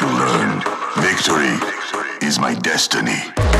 to learn victory is my destiny.